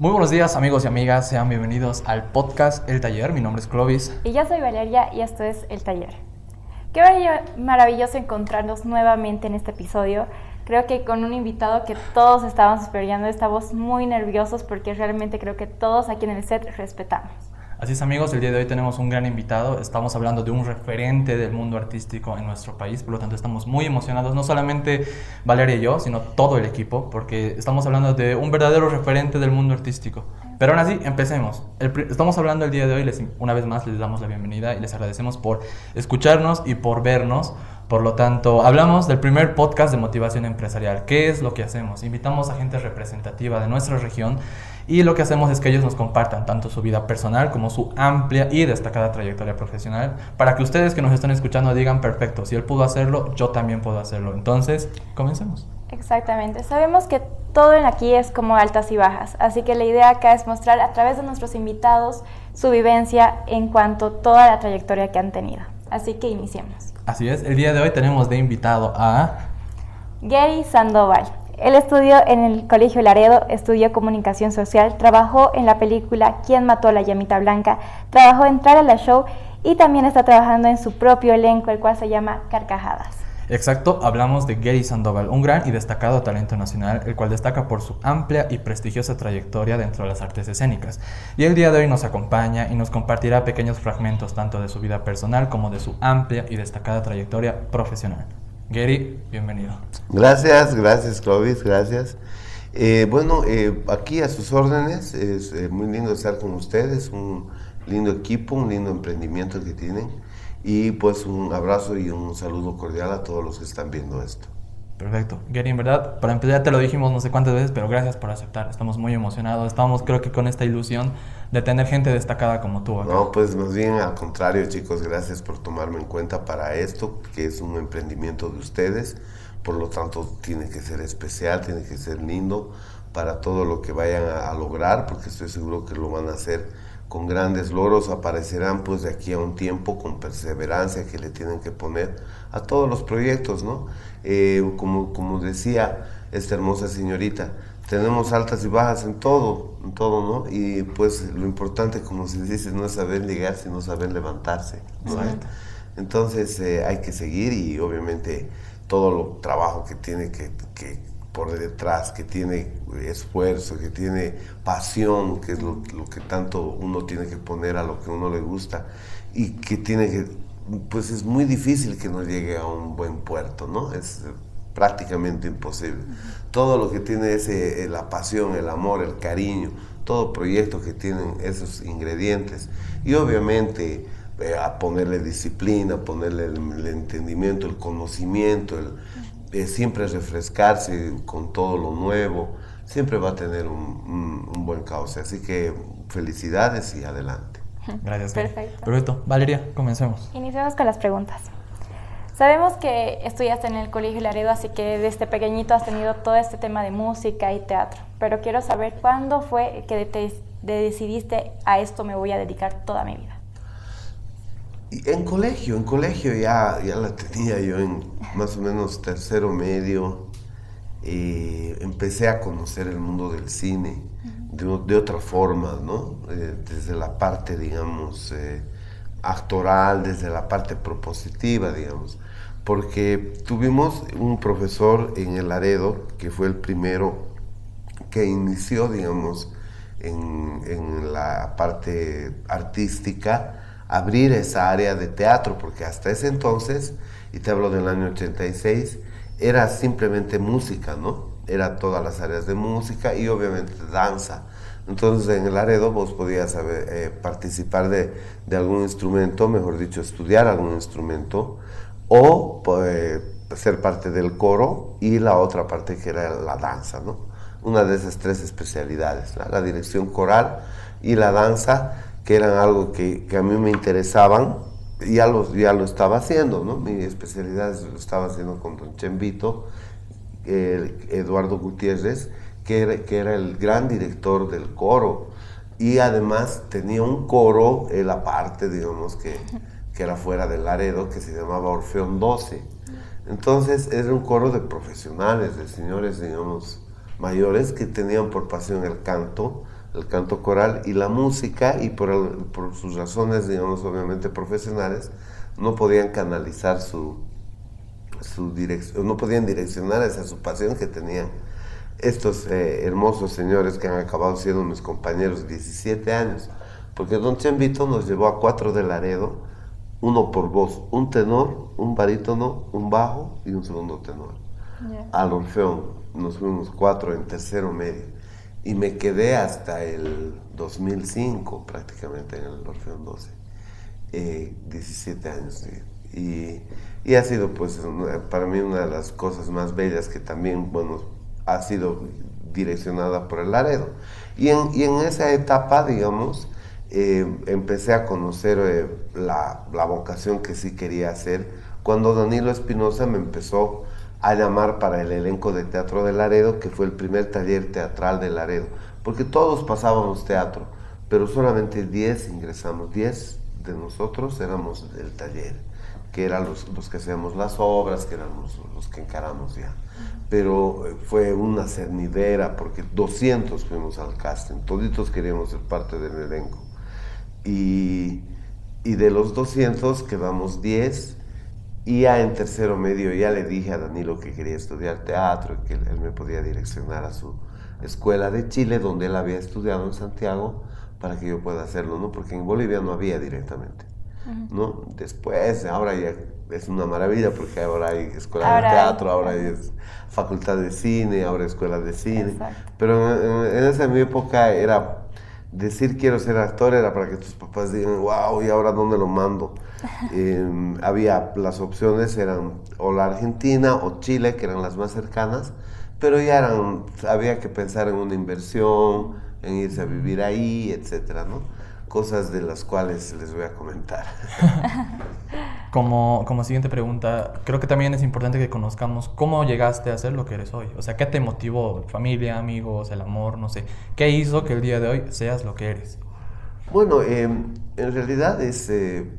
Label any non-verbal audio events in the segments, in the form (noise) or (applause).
Muy buenos días amigos y amigas, sean bienvenidos al podcast El Taller, mi nombre es Clovis. Y yo soy Valeria y esto es El Taller. Qué maravilloso encontrarnos nuevamente en este episodio. Creo que con un invitado que todos estábamos esperando, estamos muy nerviosos porque realmente creo que todos aquí en el set respetamos. Así es amigos, el día de hoy tenemos un gran invitado, estamos hablando de un referente del mundo artístico en nuestro país, por lo tanto estamos muy emocionados, no solamente Valeria y yo, sino todo el equipo, porque estamos hablando de un verdadero referente del mundo artístico. Pero aún así, empecemos. estamos hablando el día de hoy, les, una vez más les damos la bienvenida y les agradecemos por escucharnos y por vernos. Por lo tanto, hablamos del primer podcast de motivación empresarial. ¿Qué es lo que hacemos? Invitamos a gente representativa de nuestra región y lo que hacemos es que ellos nos compartan tanto su vida personal como su amplia y destacada trayectoria profesional para que ustedes que nos están escuchando digan, perfecto, si él pudo hacerlo, yo también puedo hacerlo. Entonces, comencemos. Exactamente. Sabemos que todo en aquí es como altas y bajas, así que la idea acá es mostrar a través de nuestros invitados su vivencia en cuanto a toda la trayectoria que han tenido. Así que iniciemos. Así es, el día de hoy tenemos de invitado a... Gary Sandoval. Él estudió en el Colegio Laredo, estudió comunicación social, trabajó en la película ¿Quién mató a la llamita blanca? Trabajó en Trala la Show y también está trabajando en su propio elenco, el cual se llama Carcajadas. Exacto, hablamos de Gary Sandoval, un gran y destacado talento nacional, el cual destaca por su amplia y prestigiosa trayectoria dentro de las artes escénicas. Y el día de hoy nos acompaña y nos compartirá pequeños fragmentos tanto de su vida personal como de su amplia y destacada trayectoria profesional. Gary, bienvenido. Gracias, gracias Clovis, gracias. Eh, bueno, eh, aquí a sus órdenes, es eh, muy lindo estar con ustedes, un lindo equipo, un lindo emprendimiento que tienen y pues un abrazo y un saludo cordial a todos los que están viendo esto. Perfecto. Gary, en verdad, para empezar, ya te lo dijimos no sé cuántas veces, pero gracias por aceptar. Estamos muy emocionados. Estamos, creo que, con esta ilusión de tener gente destacada como tú. No, pues más bien al contrario, chicos, gracias por tomarme en cuenta para esto, que es un emprendimiento de ustedes. Por lo tanto, tiene que ser especial, tiene que ser lindo para todo lo que vayan a, a lograr, porque estoy seguro que lo van a hacer con grandes logros aparecerán pues de aquí a un tiempo con perseverancia que le tienen que poner a todos los proyectos, ¿no? Eh, como, como decía esta hermosa señorita, tenemos altas y bajas en todo, en todo, ¿no? Y pues lo importante, como se dice, no es saber llegar, sino saber levantarse, ¿no? Entonces eh, hay que seguir y obviamente todo el trabajo que tiene que, que por detrás, que tiene esfuerzo, que tiene pasión, que es lo, que tanto uno tiene que poner a lo que uno le gusta y que tiene que, pues es muy difícil que no llegue a un buen puerto, ¿no? Es prácticamente imposible. Todo lo que tiene ese, eh, la pasión, el amor, el cariño, todo proyecto que tienen esos ingredientes y obviamente eh, a ponerle disciplina, ponerle el entendimiento, el conocimiento, el, siempre refrescarse con todo lo nuevo, siempre va a tener un, buen cauce. Así que felicidades y adelante. (laughs) Gracias. Perfecto. Perfecto. Valeria, comencemos. Iniciamos con las preguntas. Sabemos que estudiaste en el Colegio Laredo, así que desde pequeñito has tenido todo este tema de música y teatro. Pero quiero saber cuándo fue que te decidiste a esto me voy a dedicar toda mi vida. En colegio, en colegio ya, ya la tenía yo en más o menos tercero medio. Eh, empecé a conocer el mundo del cine de, otra forma, ¿no? Eh, desde la parte, digamos, eh, actoral, desde la parte propositiva, digamos. Porque tuvimos un profesor en el Laredo, que fue el primero que inició, digamos, en, en la parte artística, abrir esa área de teatro, porque hasta ese entonces, y te hablo del año 86, era simplemente música, ¿no? Era todas las áreas de música y obviamente danza. Entonces en el Laredo vos podías eh, participar de, algún instrumento, mejor dicho, estudiar algún instrumento, o pues, ser parte del coro y la otra parte que era la danza, ¿no? Una de esas tres especialidades, la dirección coral y la danza que eran algo que, que, a mí me interesaban, ya lo, ya lo estaba haciendo, ¿no? Mi especialidad lo estaba haciendo con don Chembito, Eduardo Gutiérrez, que era, que era el gran director del coro. Y además tenía un coro, él aparte, digamos, que, que era fuera del Laredo, que se llamaba Orfeón 12. Entonces era un coro de profesionales, de señores, digamos, mayores que tenían por pasión el canto, el canto coral y la música, y por, por sus razones, digamos, obviamente profesionales, no podían canalizar su, su dirección, no podían direccionar esa su pasión que tenían estos eh, hermosos señores que han acabado siendo mis compañeros 17 años. Porque Don Chembito nos llevó a cuatro de Laredo, uno por voz, un tenor, un barítono, un bajo y un segundo tenor. Al Orfeón, nos fuimos cuatro en tercero medio. Y me quedé hasta el 2005 prácticamente en el Orfeón 12. 17 eh, años. Y, y, ha sido pues para mí una de las cosas más bellas que también, bueno, ha sido direccionada por el Laredo. Y en, y en esa etapa, digamos, eh, empecé a conocer eh, la, la, vocación que sí quería hacer cuando Danilo Espinosa me empezó a llamar para el elenco de Teatro de Laredo, que fue el primer taller teatral de Laredo, porque todos pasábamos teatro, pero solamente 10 ingresamos, 10 de nosotros éramos del taller, que eran los, los que hacíamos las obras, que eran los, los que encaramos ya. Pero eh, fue una cernidera, porque 200 fuimos al casting, toditos queríamos ser parte del elenco. Y, y de los 200 quedamos 10 y ya en tercero medio ya le dije a Danilo que quería estudiar teatro y que él me podía direccionar a su escuela de Chile, donde él había estudiado en Santiago, para que yo pueda hacerlo, ¿no? Porque en Bolivia no había directamente, ¿no? Después, ahora ya es una maravilla porque ahora hay escuela de teatro, ahora hay facultad de cine, ahora escuela de cine. Pero en, esa mi época era decir quiero ser actor era para que tus papás digan, wow, ¿y ahora dónde lo mando? (laughs) Em, había las opciones, eran o la Argentina o Chile, que eran las más cercanas, pero ya eran, había que pensar en una inversión, en irse a vivir ahí, etcétera, ¿no? Cosas de las cuales les voy a comentar. (laughs) como, como siguiente pregunta, creo que también es importante que conozcamos cómo llegaste a ser lo que eres hoy. O sea, ¿qué te motivó? ¿Familia, amigos, el amor? No sé. ¿Qué hizo que el día de hoy seas lo que eres? Bueno, em, en realidad es eh,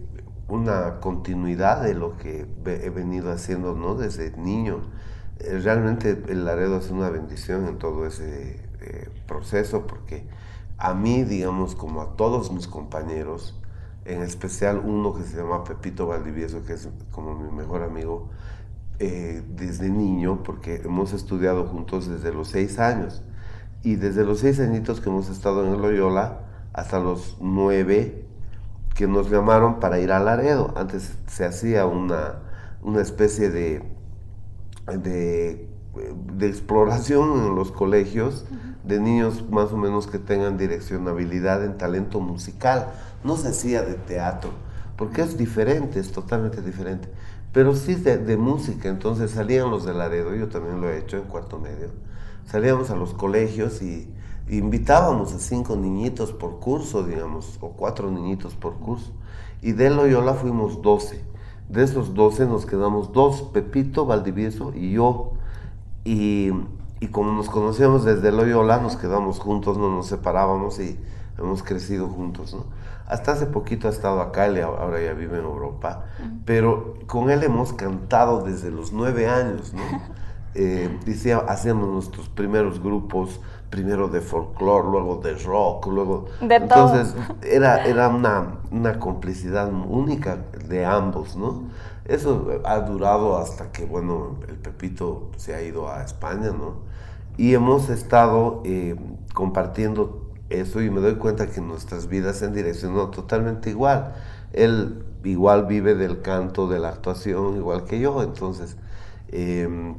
una continuidad de lo que he venido haciendo ¿no? desde niño. Eh, realmente el Laredo es una bendición en todo ese eh, proceso porque a mí, digamos, como a todos mis compañeros, en especial uno que se llama Pepito Valdivieso, que es como mi mejor amigo eh, desde niño, porque hemos estudiado juntos desde los seis años. Y desde los seis añitos que hemos estado en Loyola hasta los nueve que nos llamaron para ir a Laredo. Antes se hacía una, una especie de, de, de, exploración en los colegios de niños más o menos que tengan direccionabilidad en talento musical. No se hacía de teatro, porque es diferente, es totalmente diferente. Pero sí de, de música, entonces salían los de Laredo, yo también lo he hecho en cuarto medio. Salíamos a los colegios y, invitábamos a cinco niñitos por curso, digamos, o cuatro niñitos por curso. Y de Loyola fuimos doce. De esos doce nos quedamos dos, Pepito, Valdivieso y yo. Y y como nos conocíamos desde Loyola, nos quedamos juntos, no nos separábamos y hemos crecido juntos, ¿no? Hasta hace poquito ha estado acá, él ahora ya vive en Europa, pero con él hemos cantado desde los nueve años, ¿no? (laughs) Eh, hacíamos nuestros primeros grupos, primero de folclore, luego de rock, luego... De entonces (laughs) era, era una, una complicidad única de ambos, ¿no? Eso ha durado hasta que, bueno, el Pepito se ha ido a España, ¿no? Y hemos estado eh, compartiendo eso y me doy cuenta que nuestras vidas se han direccionado totalmente igual. Él igual vive del canto, de la actuación, igual que yo, entonces em,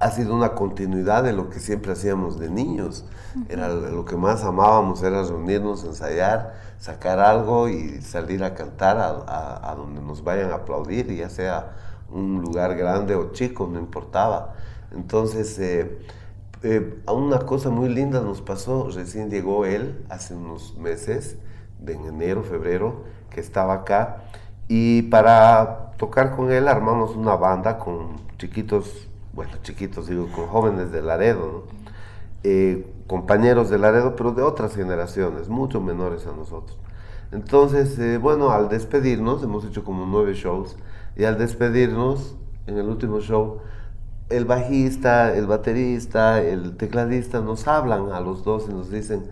ha sido una continuidad de lo que siempre hacíamos de niños. Era lo que más amábamos, era reunirnos, ensayar, sacar algo y salir a cantar a, a donde nos vayan a aplaudir, ya sea un lugar grande o chico, no importaba. Entonces, eh, eh, una cosa muy linda nos pasó, recién llegó él hace unos meses, de enero, febrero, que estaba acá, y para tocar con él armamos una banda con chiquitos, bueno, chiquitos digo, con jóvenes de Laredo, eh, compañeros de Laredo, pero de otras generaciones, mucho menores a nosotros. Entonces, eh, bueno, al despedirnos, hemos hecho como nueve shows, y al despedirnos, en el último show, el bajista, el baterista, el tecladista nos hablan a los dos y nos dicen,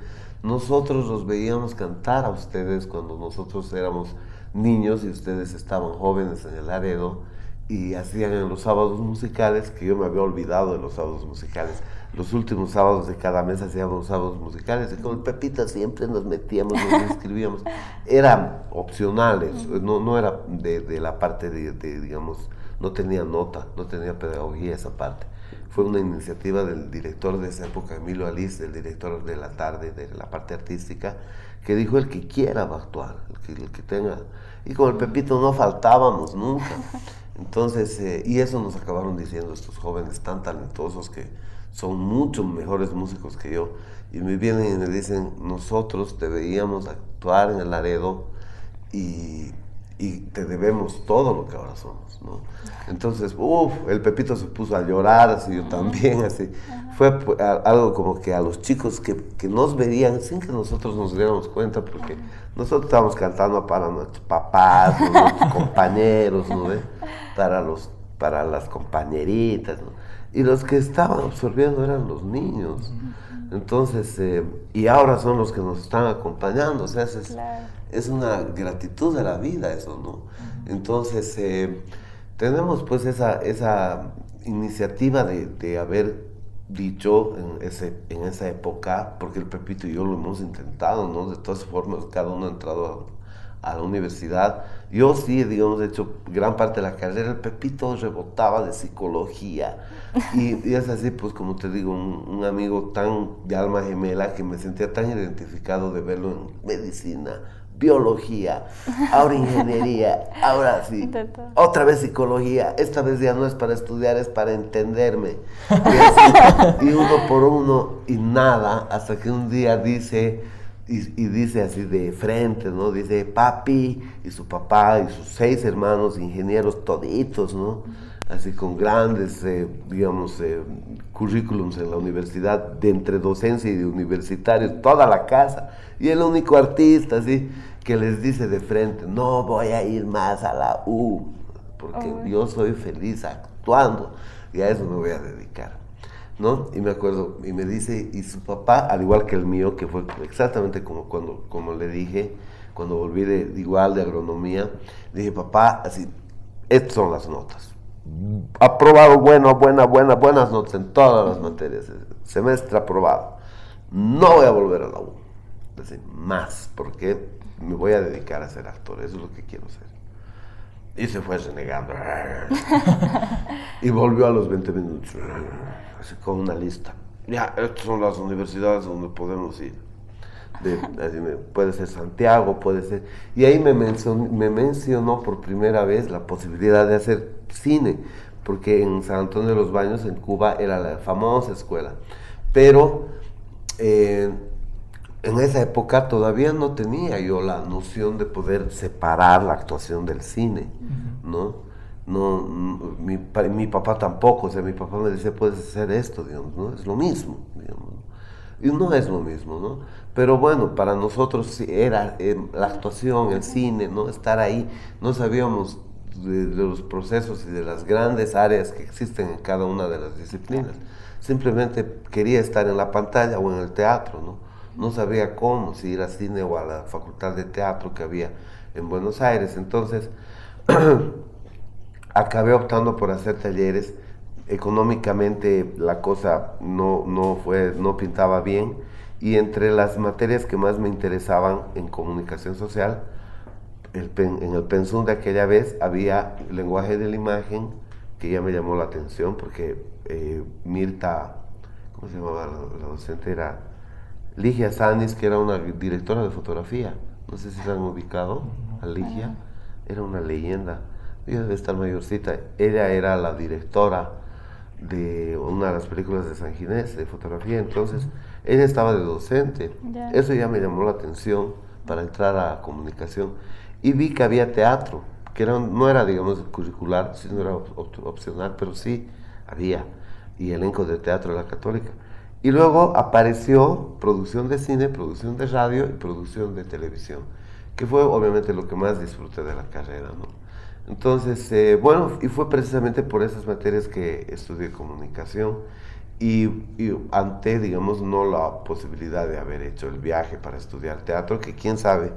nosotros los veíamos cantar a ustedes cuando nosotros éramos niños y ustedes estaban jóvenes en el Aredo y hacían en los sábados musicales, que yo me había olvidado de los sábados musicales. Los últimos sábados de cada mes hacíamos los sábados musicales y con el Pepita siempre nos metíamos, nos (laughs) inscribíamos. Eran opcionales, no, no era de, de la parte de, de, digamos, no tenía nota, no tenía pedagogía esa parte. Fue una iniciativa del director de esa época, Emilio Alice, el director de la tarde, de la parte artística, que dijo el que quiera va a actuar, el que, el que tenga. Y con el Pepito no faltábamos nunca. (laughs) Entonces, eh, y eso nos acabaron diciendo estos jóvenes tan talentosos que son mucho mejores músicos que yo. Y me vienen y me dicen, nosotros te veíamos actuar en el Laredo y, y te debemos todo lo que ahora somos, ¿no? Entonces, uff, el Pepito se puso a llorar, así yo también, así. Fue algo como que a los chicos que, que nos veían sin que nosotros nos diéramos cuenta, porque nosotros estábamos cantando para nuestros papás, ¿no? nuestros compañeros, ¿no? ve? Para, los, para las compañeritas, ¿no? Y los que estaban absorbiendo eran los niños. Entonces, eh, y ahora son los que nos están acompañando, o sea, es- Claro. Es una gratitud de la vida eso, ¿no? Entonces, eh, tenemos pues esa, esa iniciativa de, de haber dicho en, ese, en esa época, porque el Pepito y yo lo hemos intentado, ¿no? De todas formas, cada uno ha entrado a, a la universidad. Yo sí, digamos, he hecho gran parte de la carrera. El Pepito rebotaba de psicología. Y, y es así, pues, como te digo, un, un amigo tan de alma gemela que me sentía tan identificado de verlo en medicina, biología, ahora ingeniería, ahora sí, otra vez psicología, esta vez ya no es para estudiar, es para entenderme. Y, así, y uno por uno y nada, hasta que un día dice, y, y dice así de frente, ¿no? Dice, papi y su papá y sus seis hermanos ingenieros toditos, ¿no? Así con grandes, eh, digamos, eh, currículums en la universidad, de entre docencia y de universitarios, toda la casa. Y el único artista, así, que les dice de frente, no voy a ir más a la U, porque yo soy feliz actuando y a eso me voy a dedicar. ¿No? Y me acuerdo, y me dice, y su papá, al igual que el mío, que fue exactamente como cuando como le dije, cuando volví de, igual de agronomía, dije, papá, así, estas son las notas. Aprobado, bueno, buena, buena, buenas notas en todas las materias. Semestre aprobado. No voy a volver a la U. Así, más, porque me voy a dedicar a ser actor, eso es lo que quiero ser. Y se fue renegando. (laughs) y volvió a los 20 minutos, así con una lista. Ya, estas son las universidades donde podemos ir. De- puede ser Santiago, puede ser... Y ahí me mencionó, me mencionó por primera vez la posibilidad de hacer cine, porque en San Antonio de los Baños, en Cuba, era la famosa escuela. Pero eh, en esa época todavía no tenía yo la noción de poder separar la actuación del cine, ¿no? No, mm, mi, mi papá tampoco, o sea, mi papá me decía, puedes hacer esto, digamos, ¿no? Es lo mismo, digamos. ¿no? Y no es lo mismo, ¿no? Pero bueno, para nosotros era eh, la actuación, el cine, ¿no? Estar ahí, no sabíamos de, los procesos y de las grandes áreas que existen en cada una de las disciplinas. Simplemente quería estar en la pantalla o en el teatro, ¿no? No sabía cómo, si ir al cine o a la facultad de teatro que había en Buenos Aires. Entonces, (clears throat) acabé optando por hacer talleres. Económicamente la cosa no, no, fue, no pintaba bien y entre las materias que más me interesaban en comunicación social, el pen- en el pensum de aquella vez había lenguaje de la imagen que ya me llamó la atención porque eh, Mirta, ¿cómo se llamaba la, la docente? Era Ligia Sanis, que era una directora de fotografía. No sé si se han ubicado a Ligia. Era una leyenda. Ella debe estar mayorcita. Ella era la directora de una de las películas de San Ginés de fotografía. Entonces, ella estaba de docente. Eso ya me llamó la atención para entrar a comunicación. Y vi que había teatro, que era, no era, digamos, curricular, sino era op- op- opcional, pero sí había. Y elenco de teatro de la católica. Y luego apareció producción de cine, producción de radio y producción de televisión, que fue obviamente lo que más disfruté de la carrera, ¿no? Entonces, eh, bueno, y fue precisamente por esas materias que estudié comunicación y, y, ante, digamos, no la posibilidad de haber hecho el viaje para estudiar teatro, que quién sabe,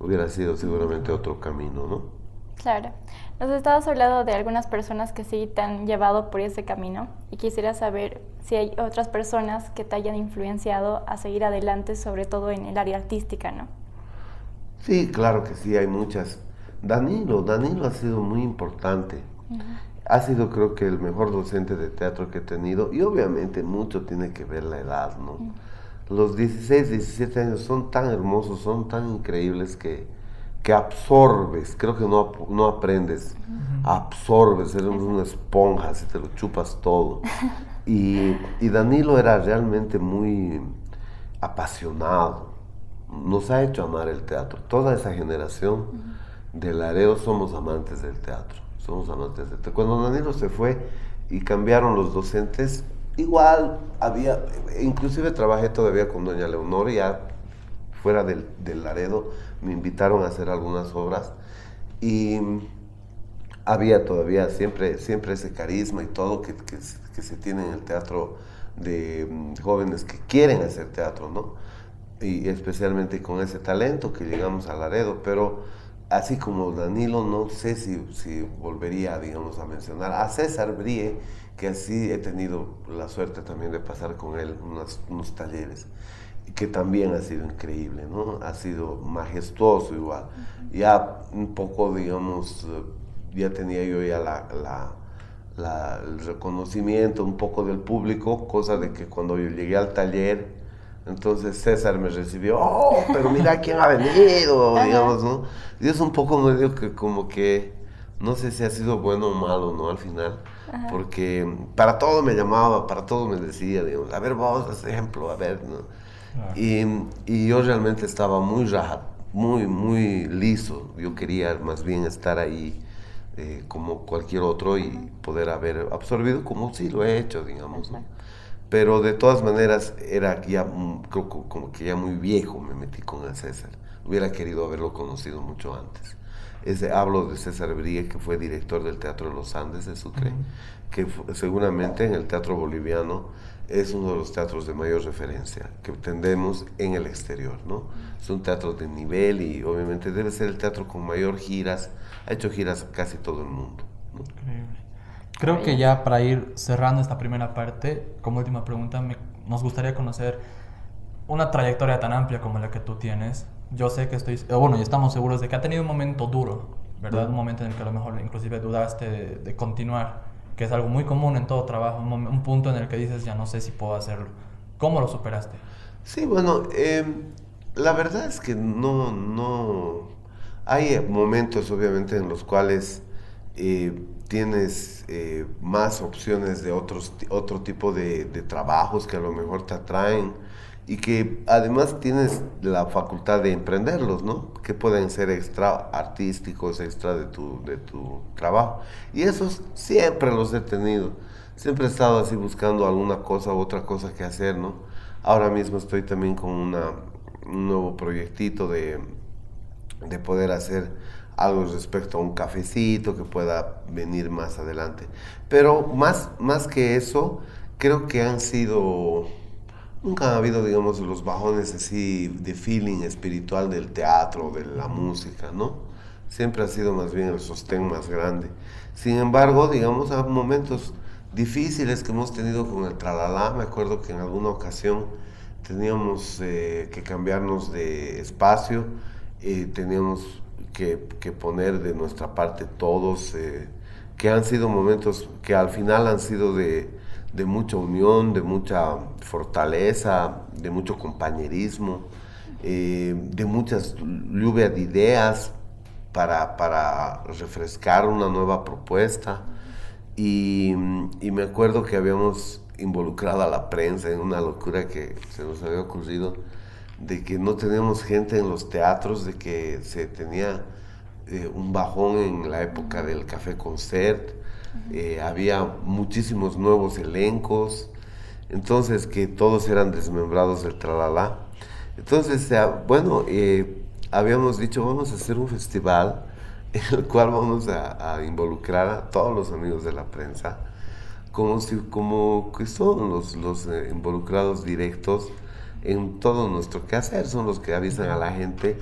hubiera sido seguramente otro camino, ¿no? Claro. Nos estabas hablando de algunas personas que sí te han llevado por ese camino y quisiera saber si hay otras personas que te hayan influenciado a seguir adelante, sobre todo en el área artística, ¿no? Sí, claro que sí, hay muchas. Danilo, Danilo ha sido muy importante. Ha sido creo que el mejor docente de teatro que he tenido y obviamente mucho tiene que ver la edad, ¿no? Los 16, 17 años son tan hermosos, son tan increíbles que, que absorbes, creo que no, no aprendes, absorbes, eres una esponja, si te lo chupas todo. Y, y Danilo era realmente muy apasionado, nos ha hecho amar el teatro, toda esa generación del Areo somos amantes del teatro, somos amantes del teatro. Cuando Danilo se fue y cambiaron los docentes, igual había, inclusive trabajé todavía con doña Leonor, ya fuera del, del Laredo, me invitaron a hacer algunas obras y había todavía siempre, siempre ese carisma y todo que, que, se tiene en el teatro de mm, jóvenes que quieren hacer teatro, ¿no? Y especialmente con ese talento que llegamos a Laredo, pero así como Danilo, no sé si, si volvería, digamos, a mencionar a César Brie, que así he tenido la suerte también de pasar con él unos, unos talleres, que también ha sido increíble, ¿no? Ha sido majestuoso igual. Ya un poco, digamos, ya tenía yo ya la, la, la, el reconocimiento un poco del público, cosa de que cuando yo llegué al taller, entonces César me recibió, oh, pero mira quién ha venido, (laughs) digamos, ¿no? Y es un poco medio que como que, no sé si ha sido bueno o malo, ¿no? Al final, Ajá. porque para todo me llamaba, para todo me decía, digamos, a ver vos, ejemplo, a ver, ¿no? Ah. Y, y, yo realmente estaba muy raja, muy, muy liso, yo quería más bien estar ahí eh, como cualquier otro y poder haber absorbido como sí lo he hecho, digamos, ¿no? Pero de todas maneras era ya creo como que ya muy viejo me metí con el César. Hubiera querido haberlo conocido mucho antes. Ese, hablo de César Brie, que fue director del Teatro de los Andes de Sucre, que seguramente en el teatro boliviano es uno de los teatros de mayor referencia que tendemos en el exterior, ¿no? Es un teatro de nivel y obviamente debe ser el teatro con mayor giras, ha hecho giras casi todo el mundo. ¿no? Increíble. Creo que ya para ir cerrando esta primera parte, como última pregunta, me, nos gustaría conocer una trayectoria tan amplia como la que tú tienes. Yo sé que estoy, bueno, y estamos seguros de que ha tenido un momento duro, ¿verdad? Un momento en el que a lo mejor inclusive dudaste de, de continuar, que es algo muy común en todo trabajo, un, un, punto en el que dices, ya no sé si puedo hacerlo. ¿Cómo lo superaste? Sí, bueno, eh, la verdad es que no, no, hay momentos obviamente en los cuales... Eh, tienes eh, más opciones de otros, otro tipo de, de, trabajos que a lo mejor te atraen y que además tienes la facultad de emprenderlos, ¿no? Que pueden ser extra artísticos, extra de tu, de tu trabajo. Y esos siempre los he tenido. Siempre he estado así buscando alguna cosa u otra cosa que hacer, ¿no? Ahora mismo estoy también con una, un nuevo proyectito de, de poder hacer algo respecto a un cafecito que pueda venir más adelante. Pero más, más que eso, creo que han sido, nunca ha habido, digamos, los bajones así de feeling espiritual del teatro, de la música, ¿no? Siempre ha sido más bien el sostén más grande. Sin embargo, digamos, hay momentos difíciles que hemos tenido con el tralala. Me acuerdo que en alguna ocasión teníamos eh, que cambiarnos de espacio, eh, teníamos que, que, poner de nuestra parte todos, eh, que han sido momentos que al final han sido de, de, mucha unión, de mucha fortaleza, de mucho compañerismo, eh, de muchas lluvia de ideas para, para, refrescar una nueva propuesta. Y, y me acuerdo que habíamos involucrado a la prensa en una locura que se nos había ocurrido de que no teníamos gente en los teatros, de que se tenía eh, un bajón en la época del café concert, eh, había muchísimos nuevos elencos, entonces que todos eran desmembrados del tralala. Entonces, bueno, eh, habíamos dicho, vamos a hacer un festival (laughs) en el cual vamos a, involucrar a todos los amigos de la prensa, como, si, como que son los, los eh, involucrados directos en todo nuestro quehacer, son los que avisan a la gente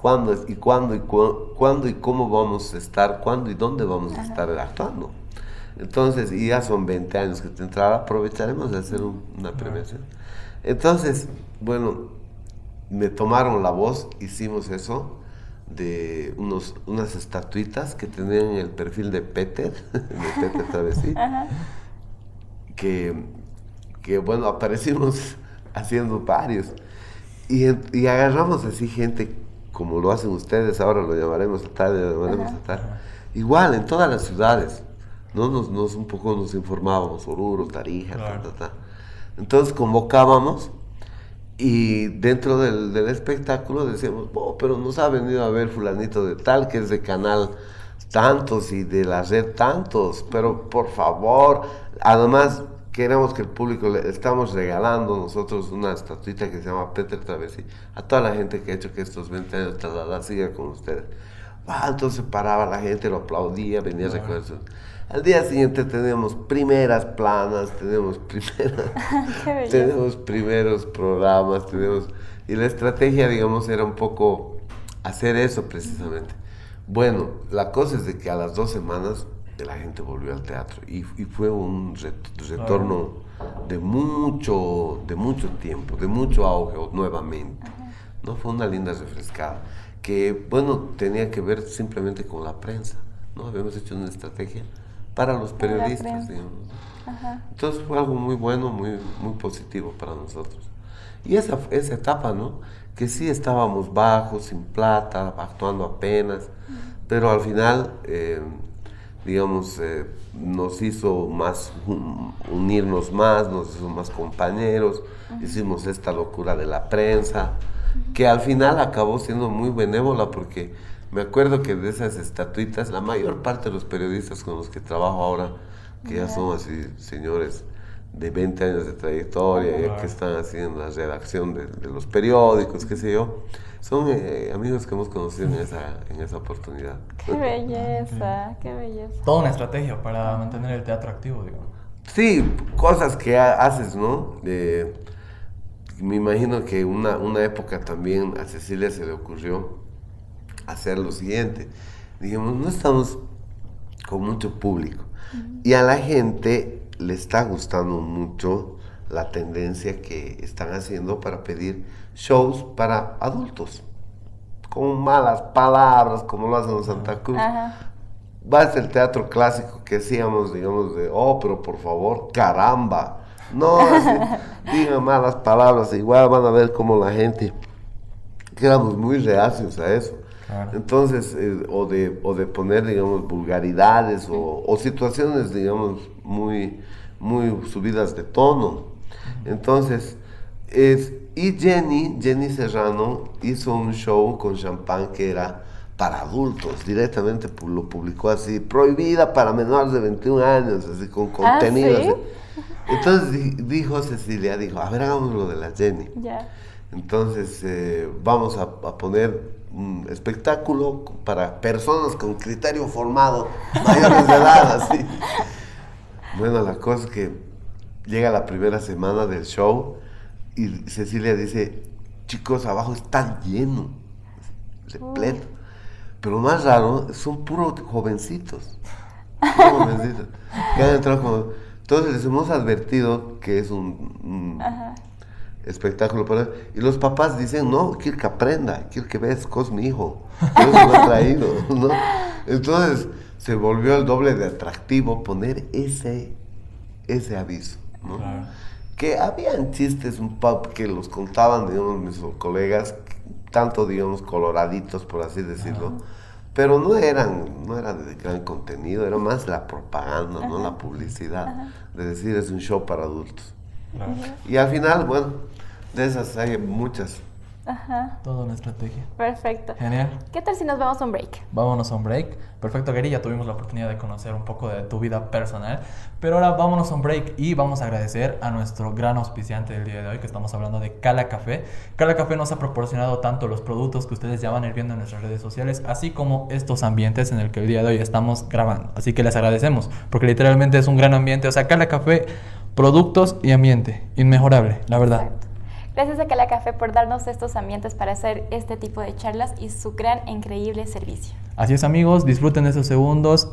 cuándo y cuándo y cuándo y cómo vamos a estar, cuándo y dónde vamos a estar actuando. Entonces, y ya son 20 años que te entraba, aprovecharemos de hacer una premiación. Entonces, bueno, me tomaron la voz, hicimos eso de unos, unas estatuitas que tenían el perfil de Peter, (laughs) de Peter Travesí, que, que, bueno, aparecimos haciendo varios. Y, y, agarramos así gente como lo hacen ustedes, ahora lo llamaremos a tal, lo llamaremos a tal. Igual, en todas las ciudades, ¿no? Nos, nos un poco nos informábamos, Oruro, Tarija, Entonces convocábamos y dentro del, del, espectáculo decíamos, oh, pero nos ha venido a ver fulanito de tal, que es de canal tantos y de la red tantos, pero por favor, además queremos que el público le estamos regalando nosotros una estatuita que se llama Peter Travesí a toda la gente que ha hecho que estos 20 años la siga con ustedes. Ah, entonces paraba la gente, lo aplaudía, venía a recoger Al día siguiente tenemos primeras planas, tenemos (laughs) primeras, (laughs) tenemos primeros programas, tenemos y la estrategia, digamos, era un poco hacer eso precisamente. Bueno, la cosa es de que a las dos semanas la gente volvió al teatro y, fue un retorno de mucho, de mucho tiempo, de mucho auge nuevamente. ¿no? Fue una linda refrescada que, bueno, tenía que ver simplemente con la prensa. ¿no? Habíamos hecho una estrategia para los periodistas, Entonces fue algo muy bueno, muy, muy positivo para nosotros. Y esa, esa etapa, ¿no? Que sí estábamos bajos, sin plata, actuando apenas, pero al final, eh, digamos, eh, nos hizo más, unirnos más, nos hizo más compañeros, hicimos esta locura de la prensa, que al final acabó siendo muy benévola porque me acuerdo que de esas estatuitas, la mayor parte de los periodistas con los que trabajo ahora, que ya son así señores de 20 años de trayectoria, que están haciendo la redacción de, los periódicos, qué sé yo, son eh, amigos que hemos conocido en esa, en esa oportunidad. (laughs) Qué belleza, qué belleza. Toda una estrategia para mantener el teatro activo, digo. Sí, cosas que haces, ¿no? me imagino que una, una época también a Cecilia se le ocurrió hacer lo siguiente. Dijimos, no estamos con mucho público. Y a la gente le está gustando mucho la tendencia que están haciendo para pedir shows para adultos, con malas palabras, como lo hacen en Santa Cruz. Va a ser el teatro clásico que hacíamos, digamos, de, oh, pero por favor, caramba. No, (laughs) digan malas palabras, igual van a ver como la gente, que éramos muy reacios a eso. Entonces, eh, o, de, o de poner, digamos, vulgaridades o, o, situaciones, digamos, muy, muy subidas de tono. Entonces, es, y Jenny, Jenny Serrano, hizo un show con champán que era para adultos, directamente lo publicó así, prohibida para menores de 21 años, así con ah, contenido. Entonces dijo Cecilia, dijo, a ver, hagamos lo de la Jenny. Entonces, eh, vamos a, a poner un espectáculo para personas con criterio formado, mayores de edad, (laughs) así. Bueno, la cosa es que llega la primera semana del show y Cecilia dice, chicos, abajo está lleno, repleto. Pero más raro, son puros jovencitos. jovencitos. Entonces les hemos advertido que es un, espectáculo para y los papás dicen no quiero que aprenda quiero que veas cos mi hijo Dios lo ha traído (laughs) ¿no? entonces se volvió el doble de atractivo poner ese ese aviso ¿no? Que habían chistes un poco que los contaban digamos mis colegas tanto digamos coloraditos por así decirlo pero no eran no era de gran contenido era más la propaganda no la publicidad de decir es un show para adultos y al final bueno de esas hay muchas. Ajá. Toda una estrategia. Perfecto. Genial. ¿Qué tal si nos vamos a un break? Vámonos a un break. Perfecto, Gary, ya tuvimos la oportunidad de conocer un poco de tu vida personal. Pero ahora vámonos a un break y vamos a agradecer a nuestro gran auspiciante del día de hoy, que estamos hablando de Cala Café. Cala Café nos ha proporcionado tanto los productos que ustedes ya van a ir viendo en nuestras redes sociales, así como estos ambientes en el que el día de hoy estamos grabando. Así que les agradecemos, porque literalmente es un gran ambiente. O sea, Cala Café, productos y ambiente. Inmejorable, la verdad. Exacto. Gracias a Cala Café por darnos estos ambientes para hacer este tipo de charlas y su gran e increíble servicio. Así es amigos, disfruten de esos segundos.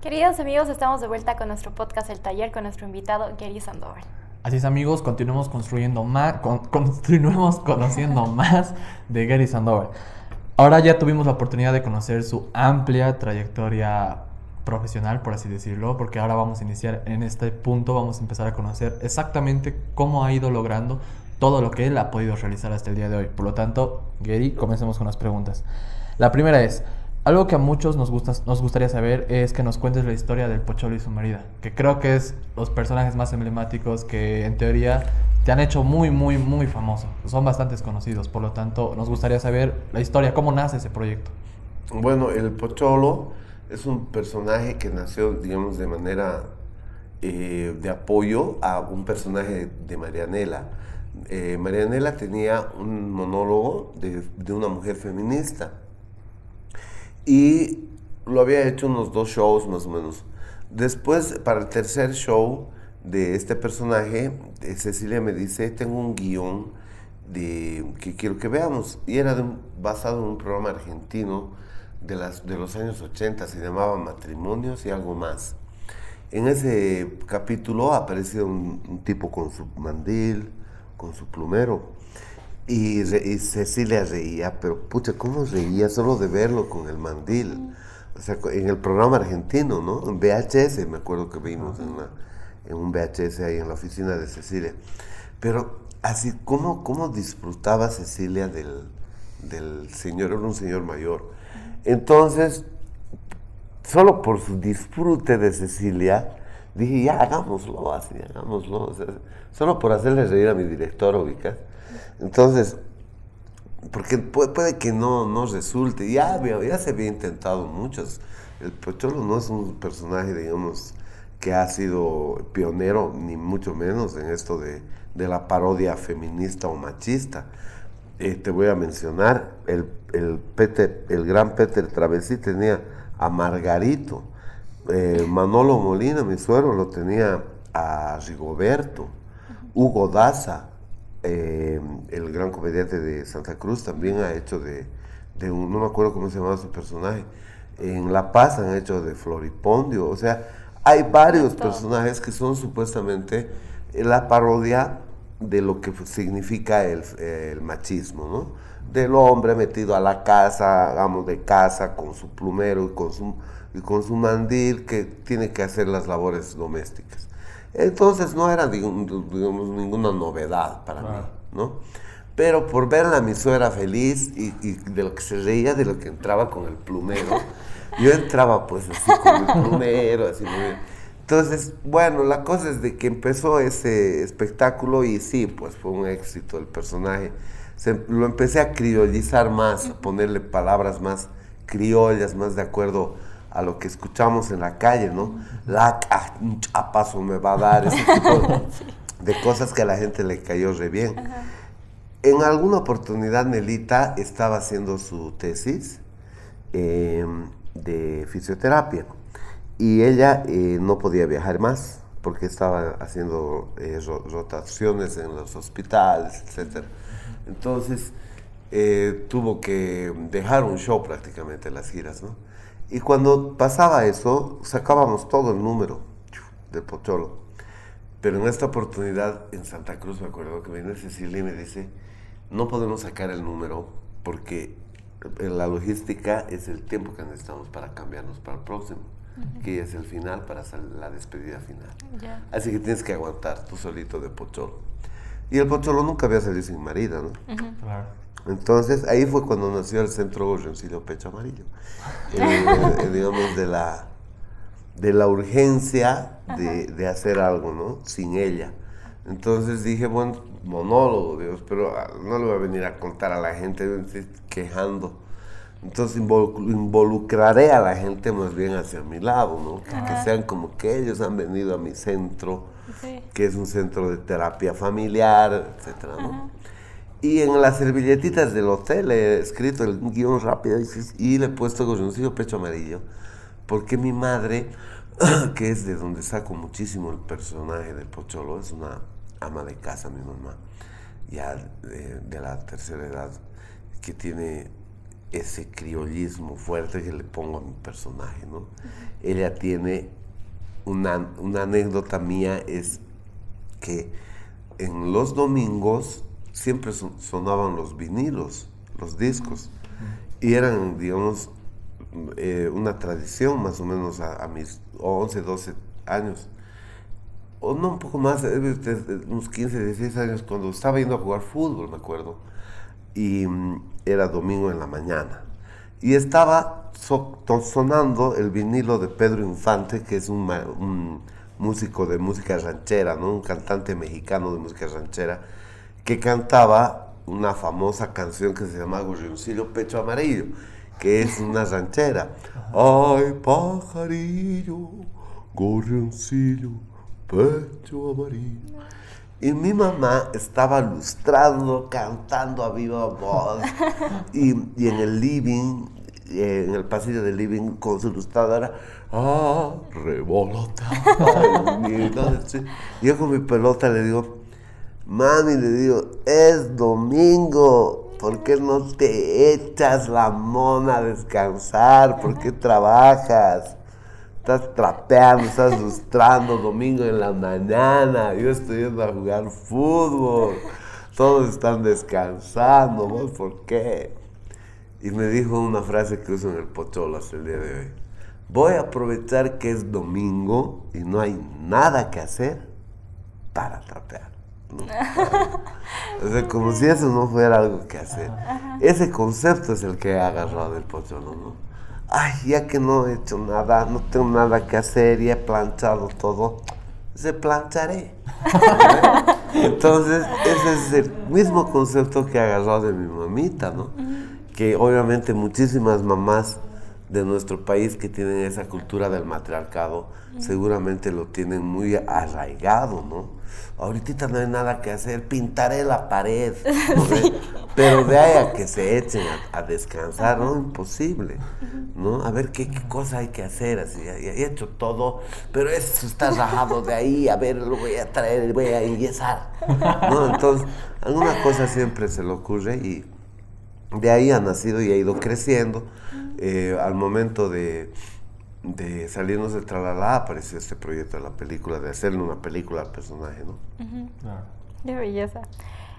Queridos amigos, estamos de vuelta con nuestro podcast El Taller con nuestro invitado Gary Sandoval. Así es amigos, continuemos construyendo más, con- continuemos conociendo (laughs) más de Gary Sandoval. Ahora ya tuvimos la oportunidad de conocer su amplia trayectoria profesional, por así decirlo, porque ahora vamos a iniciar en este punto, vamos a empezar a conocer exactamente cómo ha ido logrando todo lo que él ha podido realizar hasta el día de hoy. Por lo tanto, Gary, comencemos con las preguntas. La primera es, algo que a muchos nos, gusta, nos gustaría saber es que nos cuentes la historia del Pocholo y su marida, que creo que es los personajes más emblemáticos que en teoría te han hecho muy, muy, muy famoso. Son bastantes conocidos, por lo tanto nos gustaría saber la historia, cómo nace ese proyecto. Bueno, el Pocholo es un personaje que nació, digamos, de manera eh, de apoyo a un personaje de Marianela. Eh, Marianela tenía un monólogo de, de una mujer feminista y lo había hecho unos dos shows más o menos. Después, para el tercer show de este personaje, eh, Cecilia me dice, tengo un guion de, que quiero que veamos. Y era basado en un programa argentino de, las, de los años 80, se llamaba Matrimonios y algo más. En ese capítulo aparecía un, un tipo con su mandil, con su plumero. Y, re- y Cecilia reía, pero pucha, ¿cómo reía solo de verlo con el mandil? O sea, en el programa argentino, ¿no? En VHS, me acuerdo que vimos en, una- en un VHS ahí en la oficina de Cecilia. Pero así, ¿cómo, cómo disfrutaba Cecilia del, del señor? Era un señor mayor. Entonces, solo por su disfrute de Cecilia, dije, ya hagámoslo así, hagámoslo. o sea, solo por hacerle reír a mi director, ubicas. Entonces, porque puede, puede que no, no resulte. Ya, ya se había intentado muchos. El Pocholo no es un personaje, digamos, que ha sido pionero, ni mucho menos en esto de, de la parodia feminista o machista. Eh, te voy a mencionar, el, el, Peter, el gran Peter Travesí tenía a Margarito, eh, Manolo Molina, mi suegro, lo tenía a Rigoberto, Hugo Daza, eh, el gran comediante de Santa Cruz, también ha hecho de, de un, no me acuerdo cómo se llamaba su personaje, en La Paz han hecho de Floripondio, o sea, hay varios personajes que son supuestamente la parodia de lo que significa el, el machismo, ¿no? Del hombre metido a la casa, vamos, de casa, con su plumero y con su, y con su mandil, que tiene que hacer las labores domésticas. Entonces no era, digamos, ninguna novedad para mí. ¿no? Pero por ver a mi suegra feliz y, y de lo que se reía, de lo que entraba con el plumero, (laughs) yo entraba pues así con mi plumero, así muy bien. Entonces, bueno, la cosa es de que empezó ese espectáculo y sí, pues fue un éxito el personaje. Se- lo empecé a criollizar más, a ponerle palabras más criollas, más de acuerdo a lo que escuchamos en la calle, ¿no? La a paso me va a dar, ese tipo de, (laughs) de cosas que a la gente le cayó re bien. En alguna oportunidad Nelita estaba haciendo su tesis eh, de fisioterapia y ella eh, no podía viajar más porque estaba haciendo eh, ro- rotaciones en los hospitales, etc. Entonces eh, tuvo que dejar un show prácticamente las giras, ¿no? Y cuando pasaba eso, sacábamos todo el número del Pocholo. Pero en esta oportunidad en Santa Cruz me acuerdo que viene Cecilia y me dice, no podemos sacar el número porque la logística es el tiempo que necesitamos para cambiarnos para el próximo, que es el final para sal- la despedida final. Así que tienes que aguantar tú solito de Pocholo. Y el Pocholo nunca había salido sin marida, ¿no? Claro. Entonces ahí fue cuando nació el centro Gorrioncillo Pecho Amarillo. Eh, (laughs) eh, digamos, de la, de la urgencia de, de hacer algo, ¿no? Sin ella. Entonces dije, bueno, monólogo, Dios, pero ah, no le voy a venir a contar a la gente quejando. Entonces involucraré a la gente más bien hacia mi lado, ¿no? Que sean como que ellos han venido a mi centro, que es un centro de terapia familiar, etcétera, ¿no? Y en las servilletitas del hotel he escrito el guion rápido y le he puesto gorroncillo pecho amarillo, porque mi madre, (clears throat) que es de donde saco muchísimo el personaje del Pocholo, es una ama de casa, mi mamá, ya de, la tercera edad, que tiene ese criollismo fuerte que le pongo a mi personaje, ¿no? Ella tiene una, una anécdota mía, es que en los domingos siempre sonaban los vinilos, los discos, y eran, digamos, eh, una tradición más o menos a, mis 11, 12 años, o no un poco más, eh, unos 15, 16 años, cuando estaba yendo a jugar fútbol, me acuerdo, y mm, era domingo en la mañana, y estaba sonando el vinilo de Pedro Infante, que es un, un músico de música ranchera, ¿no? un cantante mexicano de música ranchera, que cantaba una famosa canción que se llama Gorrioncillo Pecho Amarillo, que es una ranchera. Ay, pajarillo, gorrioncillo, pecho amarillo. Y mi mamá estaba lustrando, cantando a viva voz. Y, en el living, en el pasillo del living, con su lustradora, ah, revolota. y yo con mi pelota le digo, Mami, le digo, es domingo. ¿Por qué no te echas la mona a descansar? ¿Por qué trabajas? Estás trapeando, estás lustrando domingo en la mañana. Yo estoy yendo a jugar fútbol. Todos están descansando. ¿Vos por qué? Y me dijo una frase que uso en el pocholo hasta el día de hoy. Voy a aprovechar que es domingo y no hay nada que hacer para trapear. (laughs) O sea, como si eso no fuera algo que hacer. Ese concepto es el que he agarrado del pocholo, ¿no? Ay, ya que no he hecho nada, no tengo nada que hacer y he planchado todo, se plancharé. (laughs) Entonces, ese es el mismo concepto que he agarrado de mi mamita, ¿no? Que obviamente muchísimas mamás de nuestro país que tienen esa cultura del matriarcado, seguramente lo tienen muy arraigado, ¿no? Ahorita no hay nada que hacer, pintaré la pared, (laughs) pero de ahí a que se echen a, descansar, ¿no? Imposible, ¿no? A ver qué, cosa hay que hacer, así, he hecho todo, pero eso está rajado de ahí, a ver, lo voy a traer, voy a enyesar, ¿no? Entonces, alguna cosa siempre se le ocurre y de ahí ha nacido y ha ido creciendo. Eh, al momento de, de salirnos de Tralala apareció este proyecto de la película, de hacerle una película al personaje, ¿no? Qué belleza.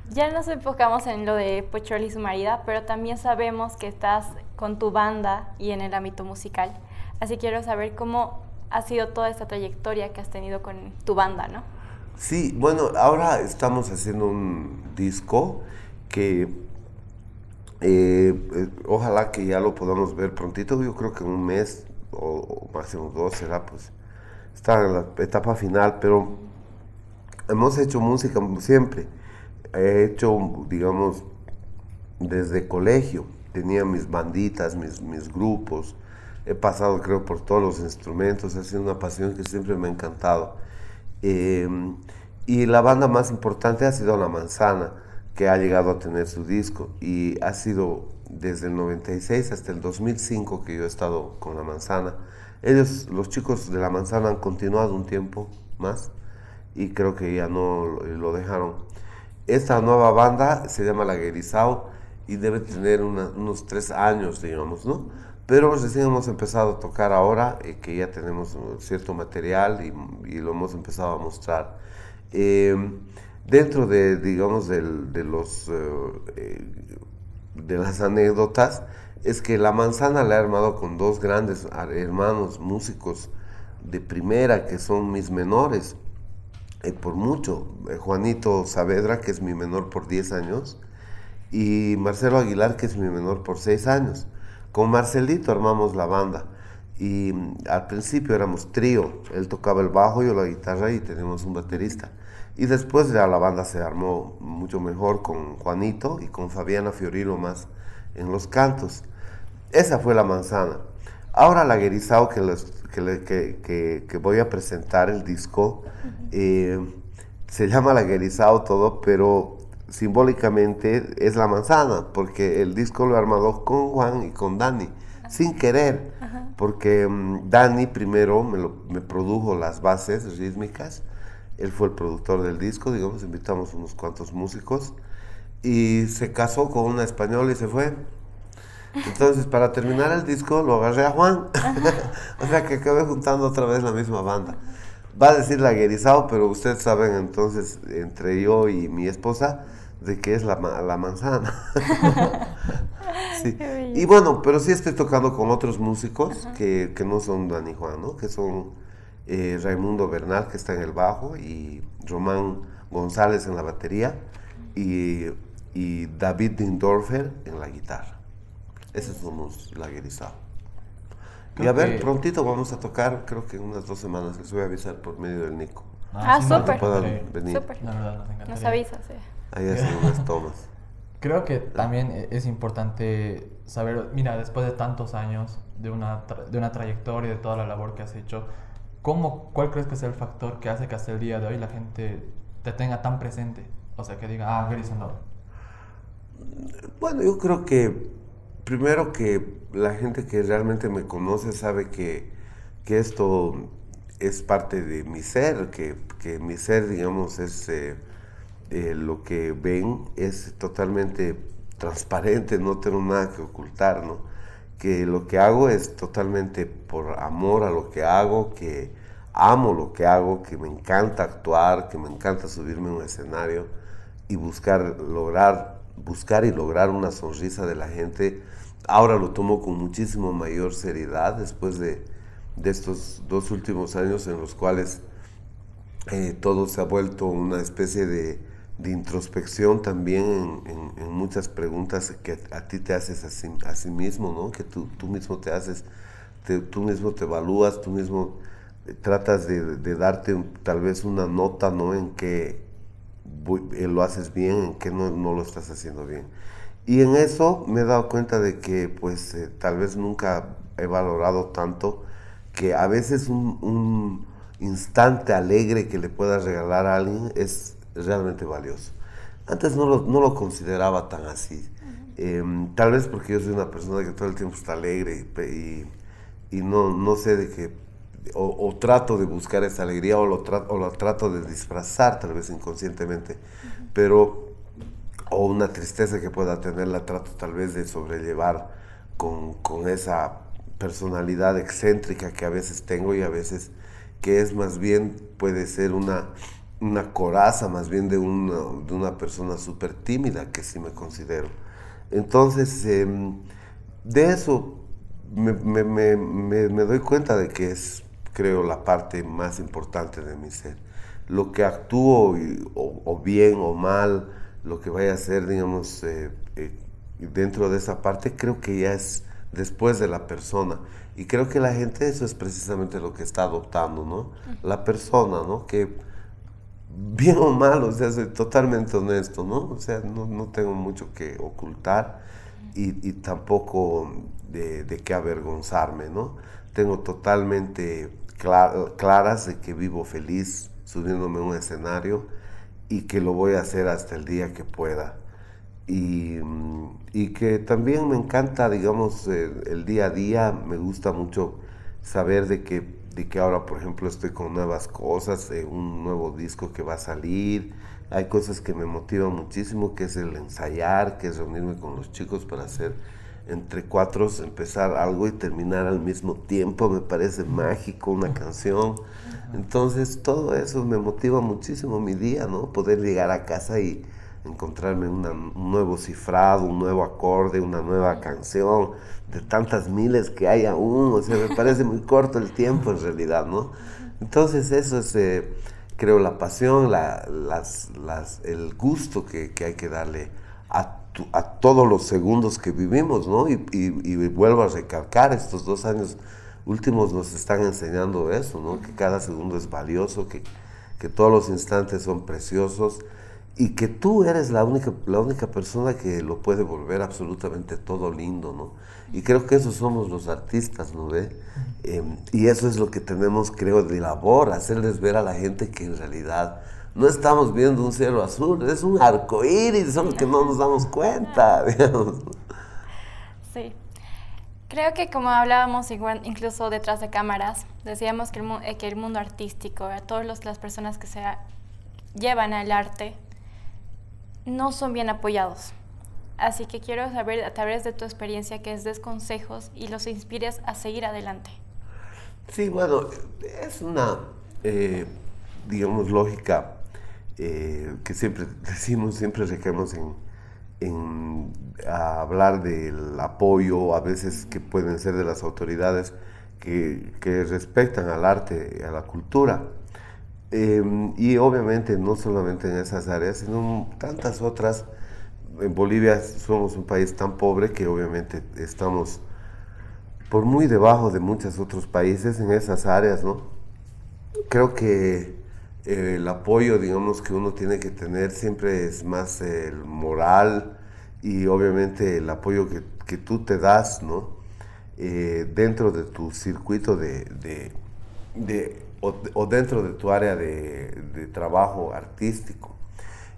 Ya nos enfocamos en lo de Pochol y su marida, pero también sabemos que estás con tu banda y en el ámbito musical. Así quiero saber cómo ha sido toda esta trayectoria que has tenido con tu banda, ¿no? Sí, bueno, ahora estamos haciendo un disco que eh, eh, ojalá que ya lo podamos ver prontito, yo creo que un mes o, máximo dos será, pues está en la etapa final, pero hemos hecho música siempre. He hecho, digamos, desde colegio, tenía mis banditas, mis, mis grupos, he pasado creo por todos los instrumentos, ha sido una pasión que siempre me ha encantado. Em, y la banda más importante ha sido La Manzana que ha llegado a tener su disco y ha sido desde el 96 hasta el 2005 que yo he estado con La Manzana. Ellos, los chicos de La Manzana han continuado un tiempo más y creo que ya no lo dejaron. Esta nueva banda se llama La Guerizao y debe tener unos tres años, digamos, ¿no? Pero recién hemos empezado a tocar ahora, eh, que ya tenemos cierto material y, y, lo hemos empezado a mostrar. Eh, dentro de, digamos, de, los, eh, eh, de las anécdotas, es que La Manzana la he armado con dos grandes hermanos músicos de primera, que son mis menores, eh, por mucho. Juanito Saavedra, que es mi menor por 10 años, y Marcelo Aguilar, que es mi menor por 6 años. Con Marcelito armamos la banda. Y mm, al principio éramos trío, él tocaba el bajo, yo la guitarra y teníamos un baterista. Y después ya la banda se armó mucho mejor con Juanito y con Fabiana Fiorino más en los cantos. Esa fue la manzana. Ahora la Guerizao que, que, que, que, voy a presentar, el disco, eh, se llama la Guerizao todo, pero simbólicamente es la manzana, porque el disco lo he armado con Juan y con Dani, sin querer, porque um, Dani primero me, lo, me produjo las bases rítmicas él fue el productor del disco, digamos, invitamos unos cuantos músicos y se casó con una española y se fue. Entonces, para terminar el disco, lo agarré a Juan. (laughs) o sea que acabé juntando otra vez la misma banda. Va a decir la guerizao, pero ustedes saben entonces, entre yo y mi esposa, de que es la, la manzana. (laughs) sí. Y bueno, pero sí estoy tocando con otros músicos que, que, no son Dani Juan, ¿no? Que son eh, Raimundo Bernal, que está en el bajo, y Román González en la batería, y, y David Dindorfer en la guitarra. Esos somos la guerizada. Y a ver, prontito vamos a tocar, creo que en unas dos semanas, les voy a avisar por medio del Nico. Ah, súper. venir. nos, avisas, Ahí hacen unas tomas. (laughs) Creo que también e-, es importante saber, mira, después de tantos años de una, de una trayectoria, de toda la labor que has hecho, ¿Cómo, ¿Cuál crees que es el factor que hace que hasta el día de hoy la gente te tenga tan presente? O sea, que diga, ah, Gary. Bueno, yo creo que primero que la gente que realmente me conoce sabe que, que esto es parte de mi ser, que, que mi ser, digamos, es eh, eh, lo que ven, es totalmente transparente, no tengo nada que ocultar, ¿no? Que lo que hago es totalmente por amor a lo que hago, que amo lo que hago, que me encanta actuar, que me encanta subirme a un escenario y buscar lograr buscar y lograr una sonrisa de la gente. Ahora lo tomo con muchísimo mayor seriedad después de, de estos dos últimos años en los cuales eh, todo se ha vuelto una especie de, de introspección también en, en, muchas preguntas que a ti te haces a sí, a sí mismo, ¿no? que tú, tú mismo te haces, te, tú mismo te evalúas, tú mismo tratas de, darte tal vez una nota, ¿no? En que eh, lo haces bien, en que no, lo estás haciendo bien. Y en eso me he dado cuenta de que pues eh, tal vez nunca he valorado tanto que a veces un, instante alegre que le puedas regalar a alguien es realmente valioso. Antes no lo, no lo consideraba tan así. Em, tal vez porque yo soy una persona que todo el tiempo está alegre y, y no, no sé de qué o, trato de buscar esa alegría o lo, o lo trato de disfrazar tal vez inconscientemente, pero o una tristeza que pueda tener la trato tal vez de sobrellevar con, con, esa personalidad excéntrica que a veces tengo y a veces que es más bien puede ser una, una coraza más bien de una, de una persona súper tímida que sí me considero. Entonces, em, de eso me, me, me, me, doy cuenta de que es creo, la parte más importante de mi ser. Lo que actúo o, bien o mal, lo que vaya a hacer, digamos, eh, eh, dentro de esa parte, creo que ya es después de la persona. Y creo que la gente eso es precisamente lo que está adoptando, ¿no? La persona, ¿no? Que bien o mal, o sea, soy totalmente honesto, ¿no? O sea, no, no tengo mucho que ocultar y, y tampoco de, de, qué avergonzarme, ¿no? Tengo totalmente claras de que vivo feliz subiéndome a un escenario y que lo voy a hacer hasta el día que pueda. Y, y que también me encanta, digamos, el, día a día, me gusta mucho saber de que, de que ahora, por ejemplo, estoy con nuevas cosas, eh, un nuevo disco que va a salir, hay cosas que me motivan muchísimo, que es el ensayar, que es reunirme con los chicos para hacer entre cuatro empezar algo y terminar al mismo tiempo, me parece mágico una canción. Entonces todo eso me motiva muchísimo mi día, ¿no? Poder llegar a casa y encontrarme un nuevo cifrado, un nuevo acorde, una nueva canción, de tantas miles que hay aún, o sea, me parece muy corto el tiempo en realidad, ¿no? Entonces eso es, eh, creo, la pasión, la, las, las, el gusto que, que hay que darle a a todos los segundos que vivimos, ¿no? Y, vuelvo a recalcar, estos dos años últimos nos están enseñando eso, ¿no? Que cada segundo es valioso, que, que todos los instantes son preciosos y que tú eres la única, la única persona que lo puede volver absolutamente todo lindo, ¿no? Y creo que eso somos los artistas, ¿no ve? Em, y eso es lo que tenemos, creo, de labor, hacerles ver a la gente que en realidad no estamos viendo un cielo azul, es un arco iris, solo que no nos damos cuenta, digamos. Sí. Creo que como hablábamos igual, incluso detrás de cámaras, decíamos que el, eh, que el mundo artístico, todas las personas que se llevan al arte, no son bien apoyados. Así que quiero saber a través de tu experiencia que es des consejos y los inspires a seguir adelante. Sí, bueno, es una, eh, digamos, lógica eh, que siempre (laughs) decimos, siempre requerimos en, en hablar del apoyo, a veces que pueden ser de las autoridades que, que respetan al arte, a la cultura. Em, y obviamente no solamente en esas áreas, sino en tantas otras. En Bolivia somos un país tan pobre que obviamente estamos por muy debajo de muchos otros países en esas áreas, ¿no? Creo que eh, el apoyo, digamos, que uno tiene que tener siempre es más el moral y obviamente el apoyo que, que tú te das, ¿no? Eh, dentro de tu circuito de, de, de o, dentro de tu área de, trabajo artístico.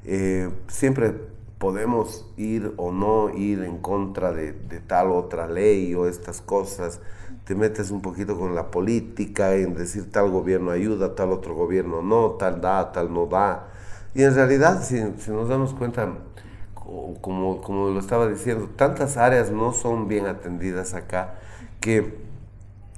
Eh, siempre podemos ir o no ir en contra de, tal otra ley o estas cosas. Te metes un poquito con la política en decir tal gobierno ayuda, tal otro gobierno no, tal da, tal no da. Y en realidad, si, nos damos cuenta, como, como lo estaba diciendo, tantas áreas no son bien atendidas acá que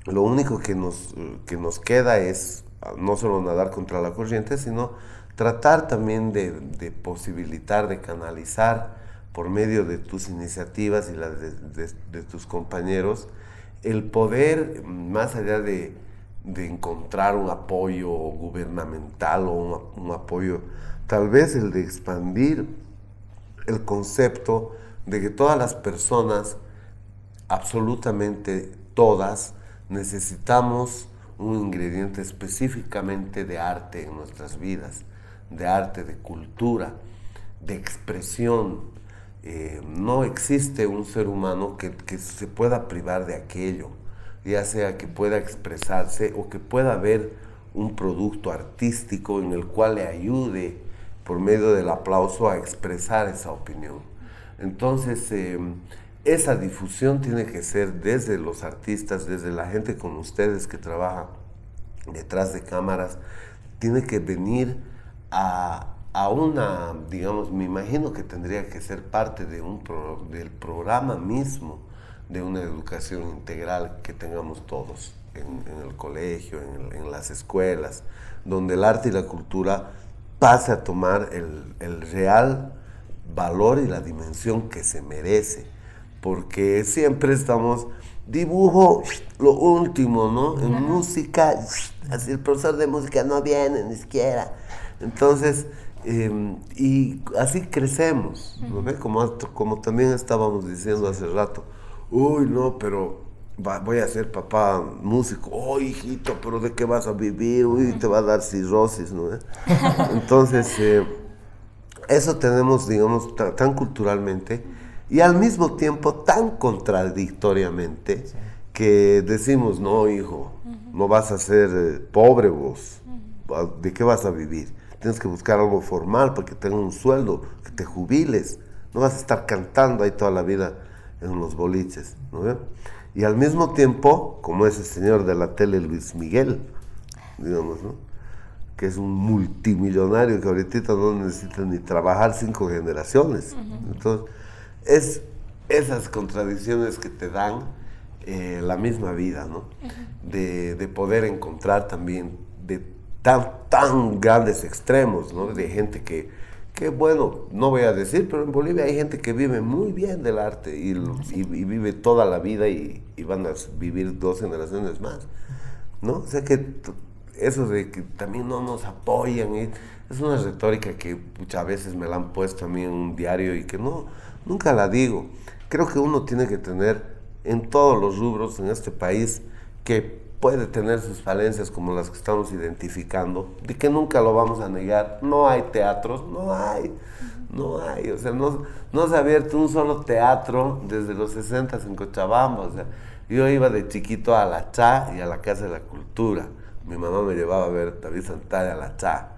lo único que nos, que nos queda es ah, no solo nadar contra la corriente, sino tratar también de, posibilitar, de canalizar por medio de tus iniciativas y las de, tus compañeros, el poder, más allá de, encontrar un apoyo gubernamental o un, un apoyo, tal vez el de expandir el concepto de que todas las personas, absolutamente todas, necesitamos un ingrediente específicamente de arte en nuestras vidas, de arte, de cultura, de expresión. Eh, no existe un ser humano que, se pueda privar de aquello, ya sea que pueda expresarse o que pueda ver un producto artístico en el cual le ayude por medio del aplauso a expresar esa opinión. Entonces, eh, esa difusión tiene que ser desde los artistas, desde la gente con ustedes que trabaja detrás de cámaras, tiene que venir a, una, digamos, me imagino que tendría que ser parte de un del programa mismo de una educación integral que tengamos todos en, el colegio, en, las escuelas, donde el arte y la cultura pase a tomar el, el real valor y la dimensión que se merece porque siempre estamos dibujo lo último, ¿no? En música, así el profesor de música no viene ni siquiera. Entonces, em, y así crecemos, ¿no Como, como también estábamos diciendo hace rato, uy, no, pero voy a ser papá músico, oh, hijito, pero ¿de qué vas a vivir? Uy, te va a dar cirrosis, ¿no? (laughs) Entonces, eh, eso tenemos, digamos, tan culturalmente y al mismo tiempo tan contradictoriamente que decimos, no, hijo, no vas a ser eh, pobre vos, ¿de qué vas a vivir? Tienes que buscar algo formal para que tengas un sueldo, que te jubiles, no vas a estar cantando ahí toda la vida en los boliches, ¿no? Y al mismo tiempo, como ese señor de la tele Luis Miguel, digamos, ¿no? que es un multimillonario que ahorita no necesita ni trabajar cinco generaciones. Entonces, es esas contradicciones que te dan eh, la misma vida, ¿no? de, poder encontrar también de tan, tan grandes extremos, ¿no? De gente que, que, bueno, no voy a decir, pero en Bolivia hay gente que vive muy bien del arte y, vive toda la vida y, van a vivir dos generaciones más, ¿no? O sea que eso de que también no nos apoyan, es una retórica que muchas veces me la han puesto a mí en un diario y que no Nunca la digo. Creo que uno tiene que tener en todos los rubros en este país que puede tener sus falencias como las que estamos identificando, de que nunca lo vamos a negar. No hay teatros, no hay, no hay. O sea, no, no se ha abierto un solo teatro desde los 60 en Cochabamba. O sea, yo iba de chiquito a la CHA y a la Casa de la Cultura. Mi mamá me llevaba a ver David Santana a la CHA.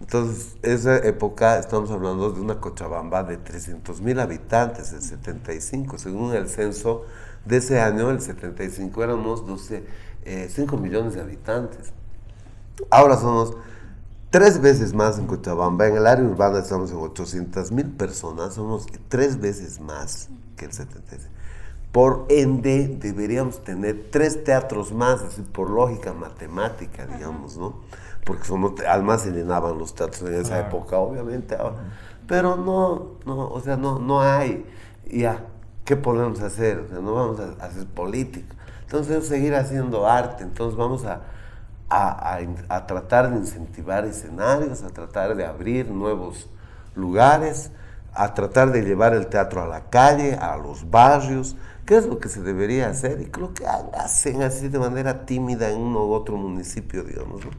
Entonces, esa época estamos hablando de una Cochabamba de 300 mil habitantes, el 75. Según el censo de ese año, el 75, éramos 12, 5 millones de habitantes. Ahora somos tres veces más en Cochabamba. En el área urbana estamos en 800 mil personas, somos tres veces más que el 75. Por ende, deberíamos tener tres teatros más, así por lógica matemática, digamos, ¿no? porque somos, además se llenaban los teatros en esa época, obviamente. Pero no, no, o sea, no, no hay, ya, ¿qué podemos hacer? O sea, no vamos a, hacer política. Entonces, seguir haciendo arte, entonces vamos a, a, a, tratar de incentivar escenarios, a tratar de abrir nuevos lugares, a tratar de llevar el teatro a la calle, a los barrios, ¿Qué es lo que se debería hacer? Y creo que hacen así de manera tímida en uno u otro municipio, digamos. ¿no?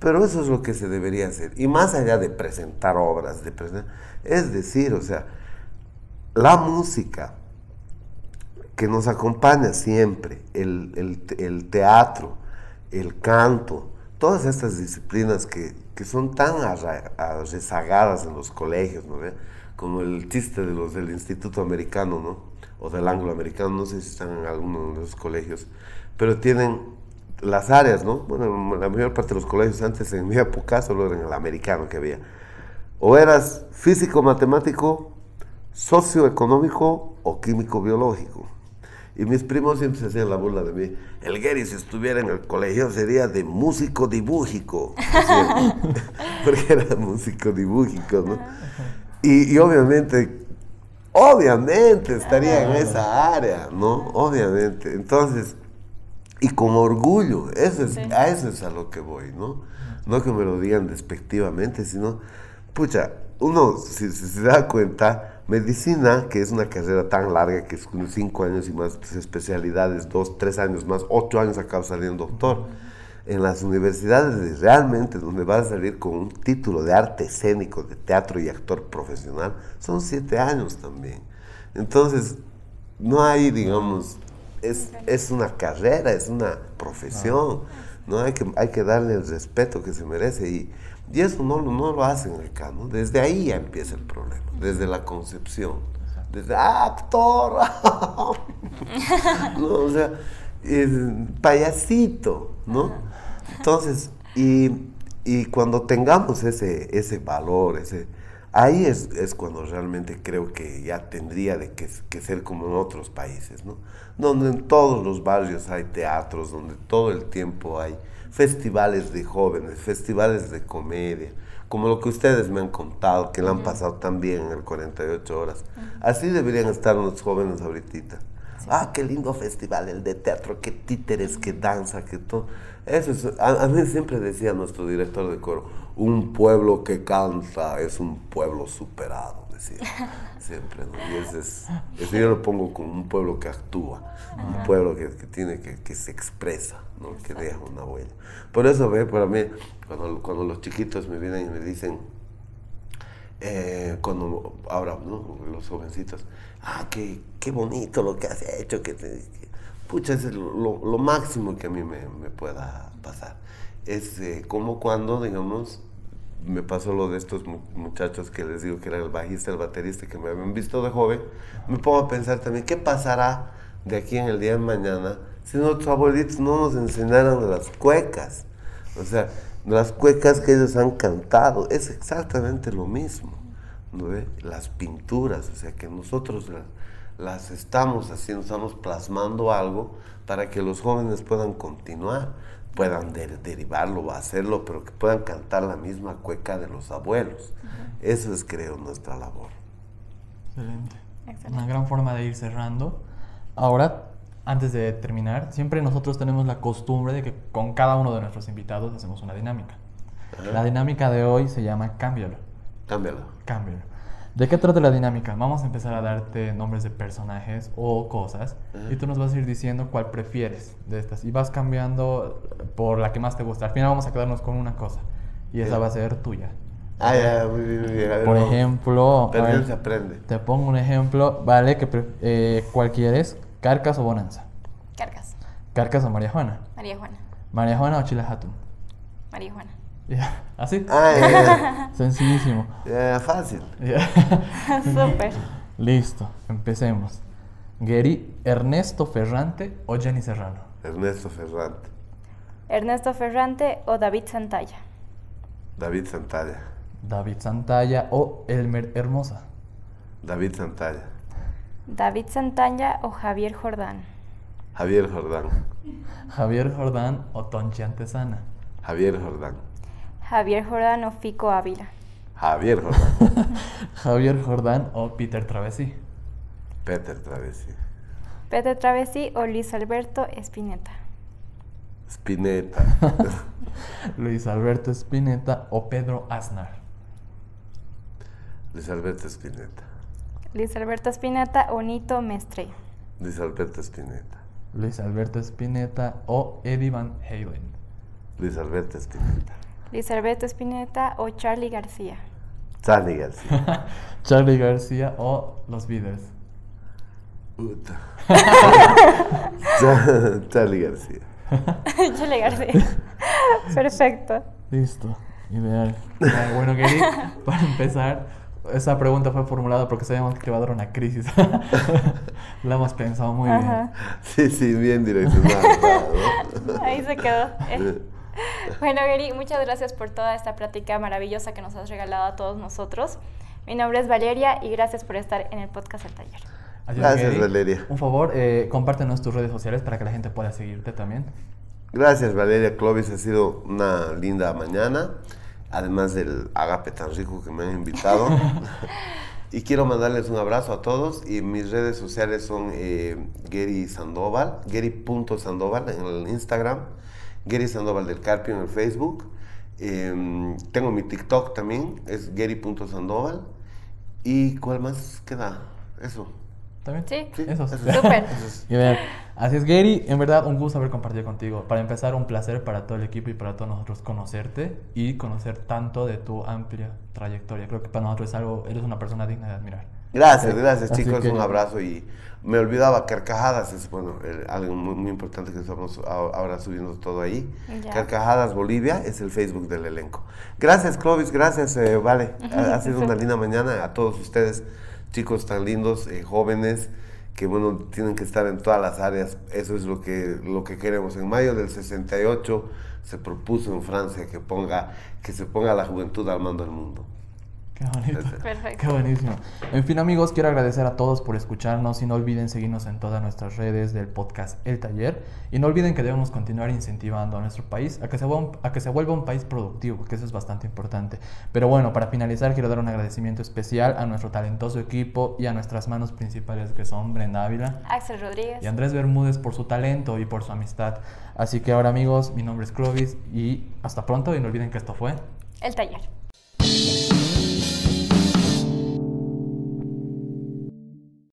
Pero eso es lo que se debería hacer. Y más allá de presentar obras, de es decir, o sea, la música que nos acompaña siempre, el, teatro, el canto, todas estas disciplinas que, son tan rezagadas en los colegios, ¿no? como el chiste de los del Instituto Americano, ¿no? o del Angloamericano, no sé si están en alguno de los colegios, pero tienen las áreas, ¿no? Bueno, la mayor parte de los colegios antes, en mi época, solo eran el americano que había. O eras físico, matemático, socioeconómico o químico biológico. Y mis primos siempre se hacían la burla de mí. El Gary, si estuviera en el colegio, sería de músico dibújico. (laughs) (laughs) Porque era músico dibújico, ¿no? Y, y, obviamente, obviamente estaría en esa área, ¿no? Obviamente. Entonces, y con orgullo. Eso es, A eso es a lo que voy, ¿no? No que me lo digan despectivamente, sino, pucha, uno, si, se da cuenta, medicina, que es una carrera tan larga, que es cinco años y más especialidades, dos, tres años más, ocho años acaba saliendo doctor. En las universidades realmente donde vas a salir con un título de arte escénico, de teatro y actor profesional, son siete años también. Entonces, no hay, digamos, es, es una carrera, es una profesión, ¿no? Hay que, hay que darle el respeto que se merece y, y eso no, no lo hacen acá, ¿no? Desde ahí ya empieza el problema, desde la concepción, desde ah, actor. (laughs) O sea, payasito, ¿no? Entonces, y, y cuando tengamos ese, ese valor, ese Ahí es, es, cuando realmente creo que ya tendría de que, que, ser como en otros países, ¿no? Donde en todos los barrios hay teatros, donde todo el tiempo hay festivales de jóvenes, festivales de comedia, como lo que ustedes me han contado, que le han pasado tan bien en el 48 horas. Así deberían estar los jóvenes ahorita. Ah, qué lindo festival, el de teatro, qué títeres, qué danza, qué todo. Eso es, a, a mí siempre decía nuestro director de coro, un pueblo que canta es un pueblo superado, decía siempre. ¿no? Y ese es, ese yo lo pongo como un pueblo que actúa, un pueblo que, que tiene que, que, se expresa, ¿no? que deja una huella. Por eso, ve, para mí, cuando, cuando los chiquitos me vienen y me dicen, eh, cuando ahora, ¿no? los jovencitos, ah, qué, qué bonito lo que has hecho, que, pucha, es lo, lo, máximo que a mí me, me pueda pasar. Es eh, como cuando, digamos, me pasó lo de estos muchachos que les digo que era el bajista, el baterista, que me habían visto de joven, me pongo a pensar también, ¿qué pasará de aquí en el día de mañana si nuestros abuelitos no nos enseñaran las cuecas? O sea, las cuecas que ellos han cantado, es exactamente lo mismo. ¿no ve? Las pinturas, o sea, que nosotros las, las estamos haciendo, estamos plasmando algo para que los jóvenes puedan continuar puedan derivarlo o hacerlo, pero que puedan cantar la misma cueca de los abuelos. Eso es, creo, nuestra labor. Excelente. Una gran forma de ir cerrando. Ahora, antes de terminar, siempre nosotros tenemos la costumbre de que con cada uno de nuestros invitados hacemos una dinámica. La dinámica de hoy se llama Cámbialo. Cámbialo. Cámbialo. ¿De qué trata la dinámica? Vamos a empezar a darte nombres de personajes o cosas y tú nos vas a ir diciendo cuál prefieres de estas y vas cambiando por la que más te gusta. Al final vamos a quedarnos con una cosa y esa va a ser tuya. Ah, ya, muy bien, muy bien. A ver, Por vamos. ejemplo, ver, se aprende. te pongo un ejemplo, ¿vale? Que eh, ¿Cuál quieres? ¿Carcas o Bonanza? Cargas. ¿Carcas o María Juana? María Juana. ¿María Juana o Chile Hatun? María Juana. Ya, ¿Así? Ah. (laughs) Sencillísimo. Ya, fácil. (laughs) Súper. Listo, empecemos. Gary, Ernesto Ferrante o Jenny Serrano. Ernesto Ferrante. Ernesto Ferrante o David Santalla. David Santalla. David Santalla o Elmer Hermosa. David Santalla. David Santalla o Javier Jordán. Javier Jordán. Javier Jordán o Tonchi Antesana. Javier Jordán. Javier Jordán o Fico Ávila. Javier Jordán. (laughs) Javier Jordán o Peter Travesí. Peter Travesi. Peter Travesí o Luis Alberto Espineta. Spinetta. (laughs) Luis Alberto Spinetta o Pedro Aznar. Luis Alberto Spinetta. Luis Alberto Espineta o Nito Mestre. Luis Alberto Spinetta. Luis Alberto Spinetta o Eddie Van Halen. Luis Alberto Spinetta. Alberto Espineta o Charlie García. Charlie García. (laughs) Charlie García o Los Beatles. Puta. (laughs) (laughs) Cha- Charlie García. Charlie García. Perfecto. Listo, ideal. Bueno, Gary, para empezar, esa pregunta fue formulada porque sabíamos que te va a dar una crisis. La hemos pensado muy Ajá. Sí, sí, bien direccionado. ¿no? Ahí se quedó. Eh. (laughs) Bueno, Gary, muchas gracias por toda esta plática maravillosa que nos has regalado a todos nosotros. Mi nombre es Valeria y gracias por estar en el podcast El Taller. es, Gracias, Gary, Valeria. Un favor, eh, compártenos tus redes sociales para que la gente pueda seguirte también. Gracias, Valeria Clovis. Ha sido una linda mañana. Además del agape tan rico que me han invitado. (laughs) y quiero mandarles un abrazo a todos. Y mis redes sociales son eh, Gary Sandoval, Gary.sandoval en el Instagram, Gary Sandoval del Carpio en el Facebook. Eh, tengo mi TikTok también, es Gary.sandoval. ¿Y cuál más queda? Eso. ¿Está bien? Sí. Sí, Eso. eso. (laughs) Súper. Así es, Gary, en verdad un gusto haber compartido contigo. Para empezar, un placer para todo el equipo y para todos nosotros conocerte y conocer tanto de tu amplia trayectoria. Creo que para nosotros es algo, eres una persona digna de admirar. Gracias, gracias Así chicos, que- un abrazo y me olvidaba Carcajadas, es bueno, eh, algo muy, muy importante que estamos a- ahora subiendo todo ahí. Ya. Carcajadas Bolivia es el Facebook del elenco. Gracias Clovis, gracias, eh, vale, ha, ha sido una (laughs) linda mañana a todos ustedes, chicos tan lindos, eh, jóvenes, que bueno, tienen que estar en todas las áreas, eso es lo que, lo que queremos. En mayo del 68 se propuso en Francia que, ponga, que se ponga la juventud al mando del mundo. Qué bonito. Perfecto. Qué buenísimo. En fin, amigos, quiero agradecer a todos por escucharnos y no olviden seguirnos en todas nuestras redes del podcast El Taller. Y no olviden que debemos continuar incentivando a nuestro país a que se vuelva un, a que se vuelva un país productivo, que eso es bastante importante. Pero bueno, para finalizar, quiero dar un agradecimiento especial a nuestro talentoso equipo y a nuestras manos principales que son Brenda Ávila Axel Rodríguez. y Andrés Bermúdez por su talento y por su amistad. Así que ahora, amigos, mi nombre es Clovis y hasta pronto y no olviden que esto fue El Taller.